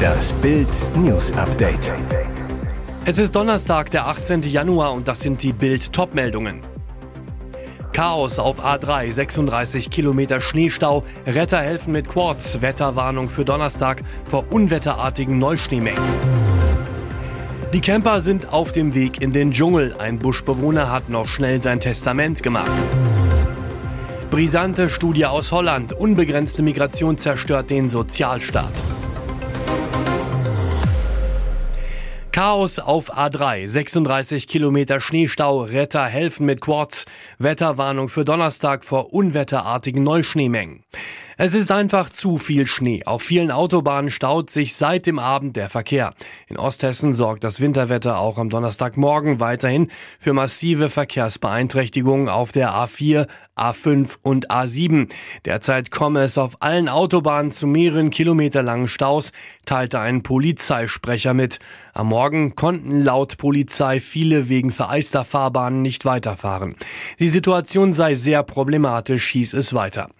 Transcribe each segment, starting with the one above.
Das Bild News Update. Es ist Donnerstag, der 18. Januar und das sind die Bild Topmeldungen. Chaos auf A3, 36 Kilometer Schneestau, Retter helfen mit Quads, Wetterwarnung für Donnerstag vor unwetterartigen Neuschneemengen. Die Camper sind auf dem Weg in den Dschungel. Ein Buschbewohner hat noch schnell sein Testament gemacht. Brisante Studie aus Holland. Unbegrenzte Migration zerstört den Sozialstaat. Chaos auf A3, 36 Kilometer Schneestau, Retter helfen mit Quads, Wetterwarnung für Donnerstag vor unwetterartigen Neuschneemengen. Es ist einfach zu viel Schnee. Auf vielen Autobahnen staut sich seit dem Abend der Verkehr. In Osthessen sorgt das Winterwetter auch am Donnerstagmorgen weiterhin für massive Verkehrsbeeinträchtigungen auf der A4, A5 und A7. Derzeit komme es auf allen Autobahnen zu mehreren kilometerlangen Staus, teilte ein Polizeisprecher mit. Am Morgen konnten laut Polizei viele wegen vereister Fahrbahnen nicht weiterfahren. Die Situation sei sehr problematisch, hieß es weiter.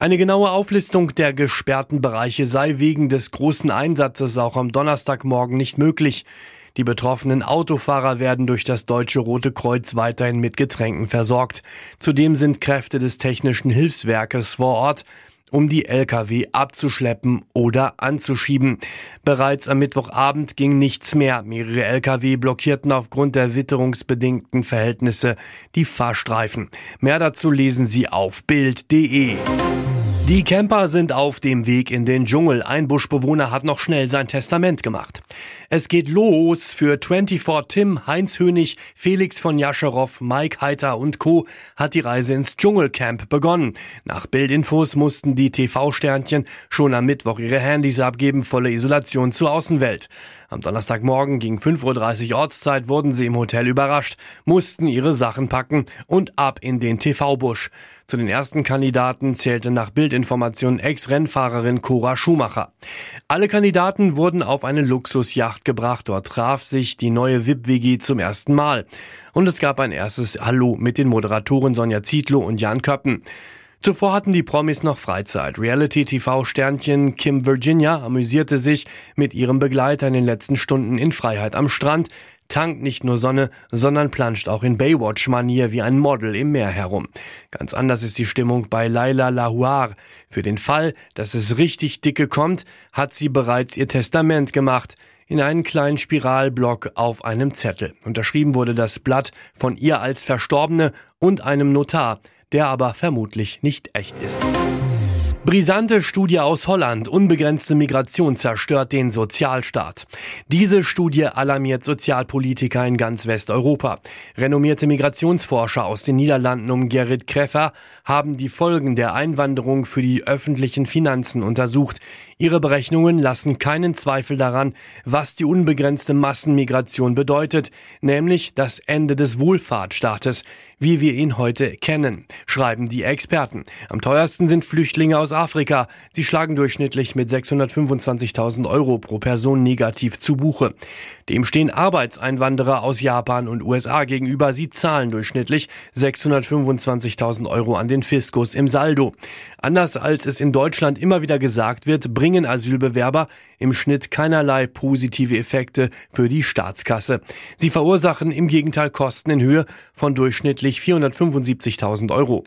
Eine genaue Auflistung der gesperrten Bereiche sei wegen des großen Einsatzes auch am Donnerstagmorgen nicht möglich. Die betroffenen Autofahrer werden durch das Deutsche Rote Kreuz weiterhin mit Getränken versorgt. Zudem sind Kräfte des Technischen Hilfswerkes vor Ort um die Lkw abzuschleppen oder anzuschieben. Bereits am Mittwochabend ging nichts mehr. Mehrere Lkw blockierten aufgrund der witterungsbedingten Verhältnisse die Fahrstreifen. Mehr dazu lesen Sie auf Bild.de. Die Camper sind auf dem Weg in den Dschungel. Ein Buschbewohner hat noch schnell sein Testament gemacht. Es geht los für 24 Tim, Heinz Hönig, Felix von Jascherow, Mike Heiter und Co. hat die Reise ins Dschungelcamp begonnen. Nach Bildinfos mussten die TV-Sternchen schon am Mittwoch ihre Handys abgeben, volle Isolation zur Außenwelt. Am Donnerstagmorgen gegen 5.30 Uhr Ortszeit wurden sie im Hotel überrascht, mussten ihre Sachen packen und ab in den TV-Busch. Zu den ersten Kandidaten zählte nach Bildinformation Ex-Rennfahrerin Cora Schumacher. Alle Kandidaten wurden auf eine Luxusjacht gebracht. Dort traf sich die neue VIP-WG zum ersten Mal. Und es gab ein erstes Hallo mit den Moderatoren Sonja Zietlow und Jan Köppen. Zuvor hatten die Promis noch Freizeit. Reality-TV-Sternchen Kim Virginia amüsierte sich mit ihrem Begleiter in den letzten Stunden in Freiheit am Strand, tankt nicht nur Sonne, sondern planscht auch in Baywatch-Manier wie ein Model im Meer herum. Ganz anders ist die Stimmung bei Laila Lahuar. Für den Fall, dass es richtig dicke kommt, hat sie bereits ihr Testament gemacht in einen kleinen Spiralblock auf einem Zettel. Unterschrieben wurde das Blatt von ihr als Verstorbene und einem Notar der aber vermutlich nicht echt ist. Brisante Studie aus Holland. Unbegrenzte Migration zerstört den Sozialstaat. Diese Studie alarmiert Sozialpolitiker in ganz Westeuropa. Renommierte Migrationsforscher aus den Niederlanden um Gerrit Kreffer haben die Folgen der Einwanderung für die öffentlichen Finanzen untersucht. Ihre Berechnungen lassen keinen Zweifel daran, was die unbegrenzte Massenmigration bedeutet, nämlich das Ende des Wohlfahrtsstaates, wie wir ihn heute kennen, schreiben die Experten. Am teuersten sind Flüchtlinge aus Afrika. Sie schlagen durchschnittlich mit 625.000 Euro pro Person negativ zu Buche. Dem stehen Arbeitseinwanderer aus Japan und USA gegenüber. Sie zahlen durchschnittlich 625.000 Euro an den Fiskus im Saldo. Anders als es in Deutschland immer wieder gesagt wird, bringen Asylbewerber im Schnitt keinerlei positive Effekte für die Staatskasse. Sie verursachen im Gegenteil Kosten in Höhe von durchschnittlich 475.000 Euro.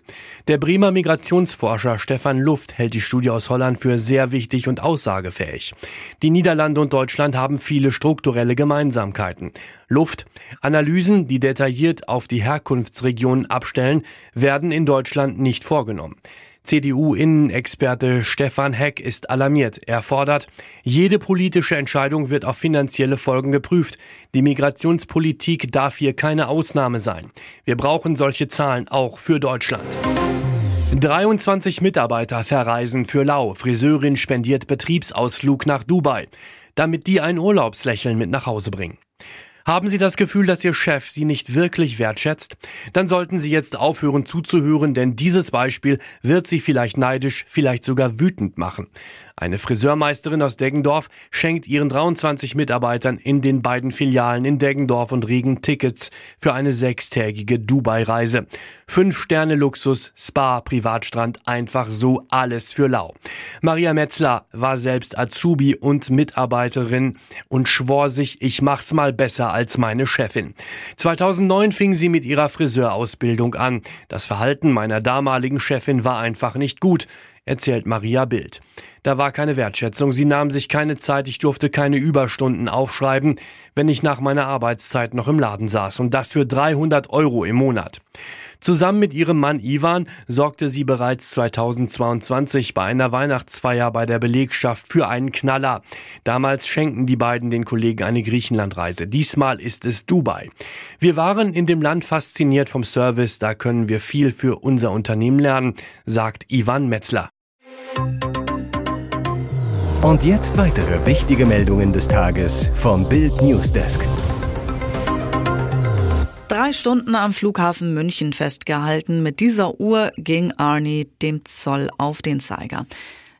Der Bremer Migrationsforscher Stefan Luft hält die Studie aus Holland für sehr wichtig und aussagefähig. Die Niederlande und Deutschland haben viele strukturelle Gemeinsamkeiten. Luft. Analysen, die detailliert auf die Herkunftsregionen abstellen, werden in Deutschland nicht vorgenommen. CDU-Innenexperte Stefan Heck ist alarmiert. Er fordert, jede politische Entscheidung wird auf finanzielle Folgen geprüft. Die Migrationspolitik darf hier keine Ausnahme sein. Wir brauchen solche Zahlen auch für Deutschland. 23 Mitarbeiter verreisen für Lau. Friseurin spendiert Betriebsausflug nach Dubai, damit die ein Urlaubslächeln mit nach Hause bringen. Haben Sie das Gefühl, dass Ihr Chef Sie nicht wirklich wertschätzt? Dann sollten Sie jetzt aufhören zuzuhören, denn dieses Beispiel wird Sie vielleicht neidisch, vielleicht sogar wütend machen. Eine Friseurmeisterin aus Deggendorf schenkt ihren 23 Mitarbeitern in den beiden Filialen in Deggendorf und Riegen Tickets für eine sechstägige Dubai-Reise. Fünf Sterne Luxus, Spa, Privatstrand, einfach so alles für lau. Maria Metzler war selbst Azubi und Mitarbeiterin und schwor sich, ich mach's mal besser als meine Chefin. 2009 fing sie mit ihrer Friseurausbildung an. Das Verhalten meiner damaligen Chefin war einfach nicht gut erzählt Maria Bild. Da war keine Wertschätzung, sie nahm sich keine Zeit, ich durfte keine Überstunden aufschreiben, wenn ich nach meiner Arbeitszeit noch im Laden saß und das für 300 Euro im Monat. Zusammen mit ihrem Mann Ivan sorgte sie bereits 2022 bei einer Weihnachtsfeier bei der Belegschaft für einen Knaller. Damals schenkten die beiden den Kollegen eine Griechenlandreise. Diesmal ist es Dubai. Wir waren in dem Land fasziniert vom Service, da können wir viel für unser Unternehmen lernen, sagt Ivan Metzler. Und jetzt weitere wichtige Meldungen des Tages vom Bild Newsdesk. Drei Stunden am Flughafen München festgehalten. Mit dieser Uhr ging Arnie dem Zoll auf den Zeiger.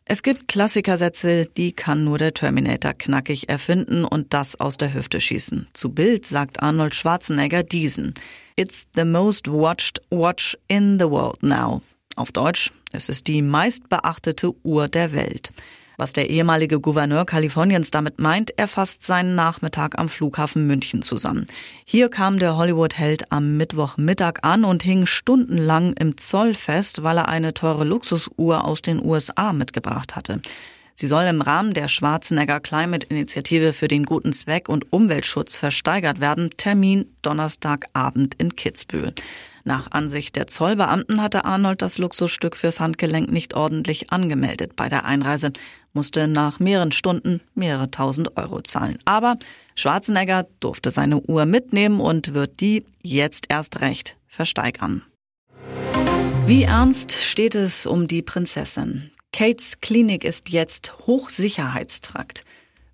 Es gibt Klassikersätze, die kann nur der Terminator knackig erfinden und das aus der Hüfte schießen. Zu Bild sagt Arnold Schwarzenegger diesen. It's the most watched watch in the world now. Auf Deutsch, es ist die meistbeachtete Uhr der Welt. Was der ehemalige Gouverneur Kaliforniens damit meint, er fasst seinen Nachmittag am Flughafen München zusammen. Hier kam der Hollywood-Held am Mittwochmittag an und hing stundenlang im Zoll fest, weil er eine teure Luxusuhr aus den USA mitgebracht hatte. Sie soll im Rahmen der Schwarzenegger Climate Initiative für den guten Zweck und Umweltschutz versteigert werden. Termin Donnerstagabend in Kitzbühel. Nach Ansicht der Zollbeamten hatte Arnold das Luxusstück fürs Handgelenk nicht ordentlich angemeldet bei der Einreise, musste nach mehreren Stunden mehrere tausend Euro zahlen. Aber Schwarzenegger durfte seine Uhr mitnehmen und wird die jetzt erst recht versteigern. Wie ernst steht es um die Prinzessin? Kates Klinik ist jetzt Hochsicherheitstrakt.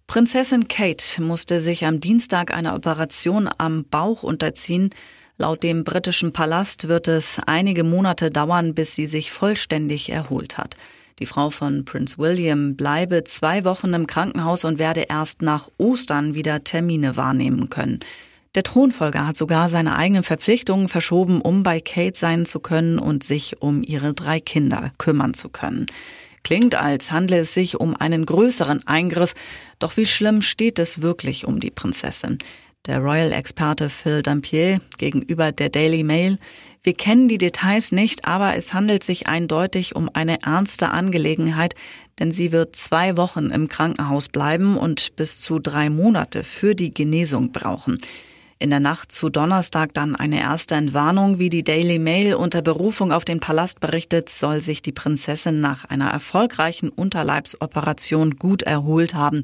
Prinzessin Kate musste sich am Dienstag einer Operation am Bauch unterziehen, Laut dem britischen Palast wird es einige Monate dauern, bis sie sich vollständig erholt hat. Die Frau von Prince William bleibe zwei Wochen im Krankenhaus und werde erst nach Ostern wieder Termine wahrnehmen können. Der Thronfolger hat sogar seine eigenen Verpflichtungen verschoben, um bei Kate sein zu können und sich um ihre drei Kinder kümmern zu können. Klingt, als handle es sich um einen größeren Eingriff, doch wie schlimm steht es wirklich um die Prinzessin? Der Royal-Experte Phil Dampier gegenüber der Daily Mail. Wir kennen die Details nicht, aber es handelt sich eindeutig um eine ernste Angelegenheit, denn sie wird zwei Wochen im Krankenhaus bleiben und bis zu drei Monate für die Genesung brauchen. In der Nacht zu Donnerstag dann eine erste Entwarnung, wie die Daily Mail unter Berufung auf den Palast berichtet, soll sich die Prinzessin nach einer erfolgreichen Unterleibsoperation gut erholt haben.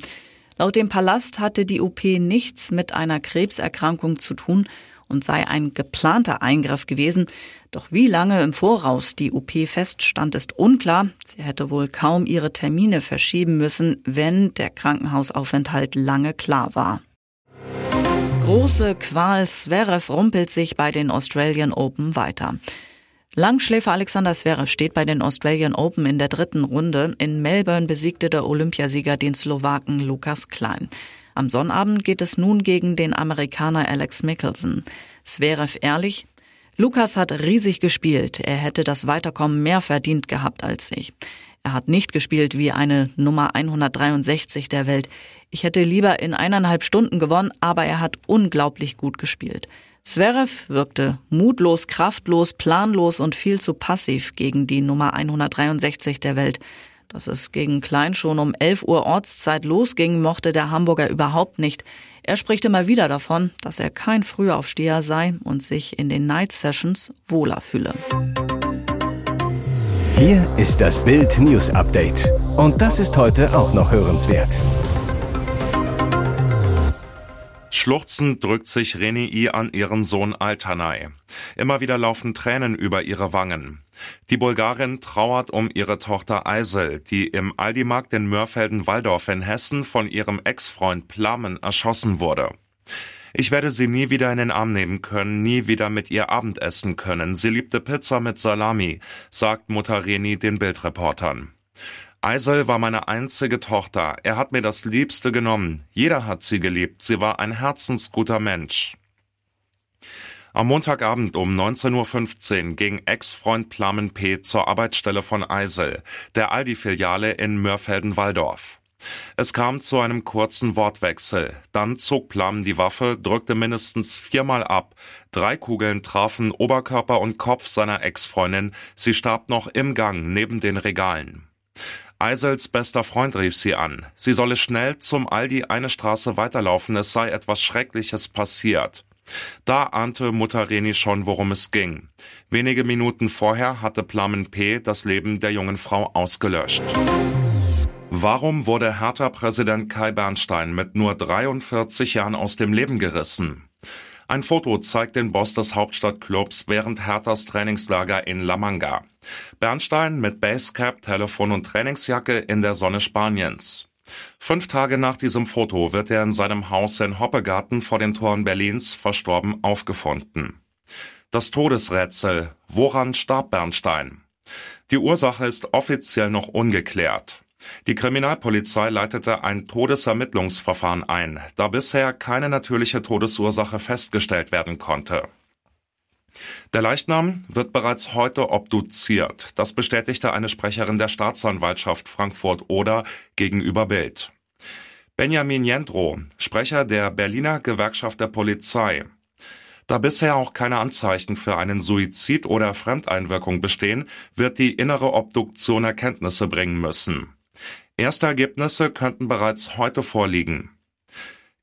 Laut dem Palast hatte die OP nichts mit einer Krebserkrankung zu tun und sei ein geplanter Eingriff gewesen. Doch wie lange im Voraus die OP feststand, ist unklar. Sie hätte wohl kaum ihre Termine verschieben müssen, wenn der Krankenhausaufenthalt lange klar war. Große Qual Zverev rumpelt sich bei den Australian Open weiter. Langschläfer Alexander Zverev steht bei den Australian Open in der dritten Runde. In Melbourne besiegte der Olympiasieger den Slowaken Lukas Klein. Am Sonnabend geht es nun gegen den Amerikaner Alex Mickelson. Zverev ehrlich, Lukas hat riesig gespielt. Er hätte das Weiterkommen mehr verdient gehabt als ich. Er hat nicht gespielt wie eine Nummer 163 der Welt. Ich hätte lieber in eineinhalb Stunden gewonnen, aber er hat unglaublich gut gespielt. Zverev wirkte mutlos, kraftlos, planlos und viel zu passiv gegen die Nummer 163 der Welt. Dass es gegen Klein schon um 11 Uhr Ortszeit losging, mochte der Hamburger überhaupt nicht. Er spricht immer wieder davon, dass er kein Frühaufsteher sei und sich in den Night Sessions wohler fühle. Hier ist das Bild News Update. Und das ist heute auch noch hörenswert. Schluchzend drückt sich Renei an ihren Sohn Altanay. Immer wieder laufen Tränen über ihre Wangen. Die Bulgarin trauert um ihre Tochter Eisel, die im Aldi-Markt in Mörfelden-Walldorf in Hessen von ihrem Ex-Freund Plamen erschossen wurde. Ich werde sie nie wieder in den Arm nehmen können, nie wieder mit ihr Abendessen können. Sie liebte Pizza mit Salami, sagt Mutter Reni den Bildreportern. Eisel war meine einzige Tochter. Er hat mir das Liebste genommen. Jeder hat sie geliebt. Sie war ein herzensguter Mensch. Am Montagabend um 19.15 Uhr ging Ex-Freund Plamen P. zur Arbeitsstelle von Eisel, der Aldi-Filiale in Mörfelden-Walldorf. Es kam zu einem kurzen Wortwechsel. Dann zog Plamen die Waffe, drückte mindestens viermal ab. Drei Kugeln trafen Oberkörper und Kopf seiner Ex-Freundin. Sie starb noch im Gang neben den Regalen. Eisels bester Freund rief sie an. Sie solle schnell zum Aldi eine Straße weiterlaufen, es sei etwas Schreckliches passiert. Da ahnte Mutter Reni schon, worum es ging. Wenige Minuten vorher hatte Plamen P. das Leben der jungen Frau ausgelöscht. Warum wurde Hertha-Präsident Kai Bernstein mit nur 43 Jahren aus dem Leben gerissen? Ein Foto zeigt den Boss des Hauptstadtclubs während Herthas Trainingslager in La Manga. Bernstein mit Basecap, Telefon und Trainingsjacke in der Sonne Spaniens. Fünf Tage nach diesem Foto wird er in seinem Haus in Hoppegarten vor den Toren Berlins verstorben aufgefunden. Das Todesrätsel. Woran starb Bernstein? Die Ursache ist offiziell noch ungeklärt. Die Kriminalpolizei leitete ein Todesermittlungsverfahren ein, da bisher keine natürliche Todesursache festgestellt werden konnte. Der Leichnam wird bereits heute obduziert. Das bestätigte eine Sprecherin der Staatsanwaltschaft Frankfurt-Oder gegenüber Bild. Benjamin Jendro, Sprecher der Berliner Gewerkschaft der Polizei. Da bisher auch keine Anzeichen für einen Suizid oder Fremdeinwirkung bestehen, wird die innere Obduktion Erkenntnisse bringen müssen. Erste Ergebnisse könnten bereits heute vorliegen.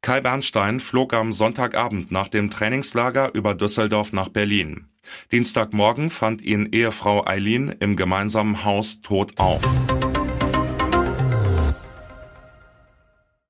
Kai Bernstein flog am Sonntagabend nach dem Trainingslager über Düsseldorf nach Berlin. Dienstagmorgen fand ihn Ehefrau Eileen im gemeinsamen Haus tot auf.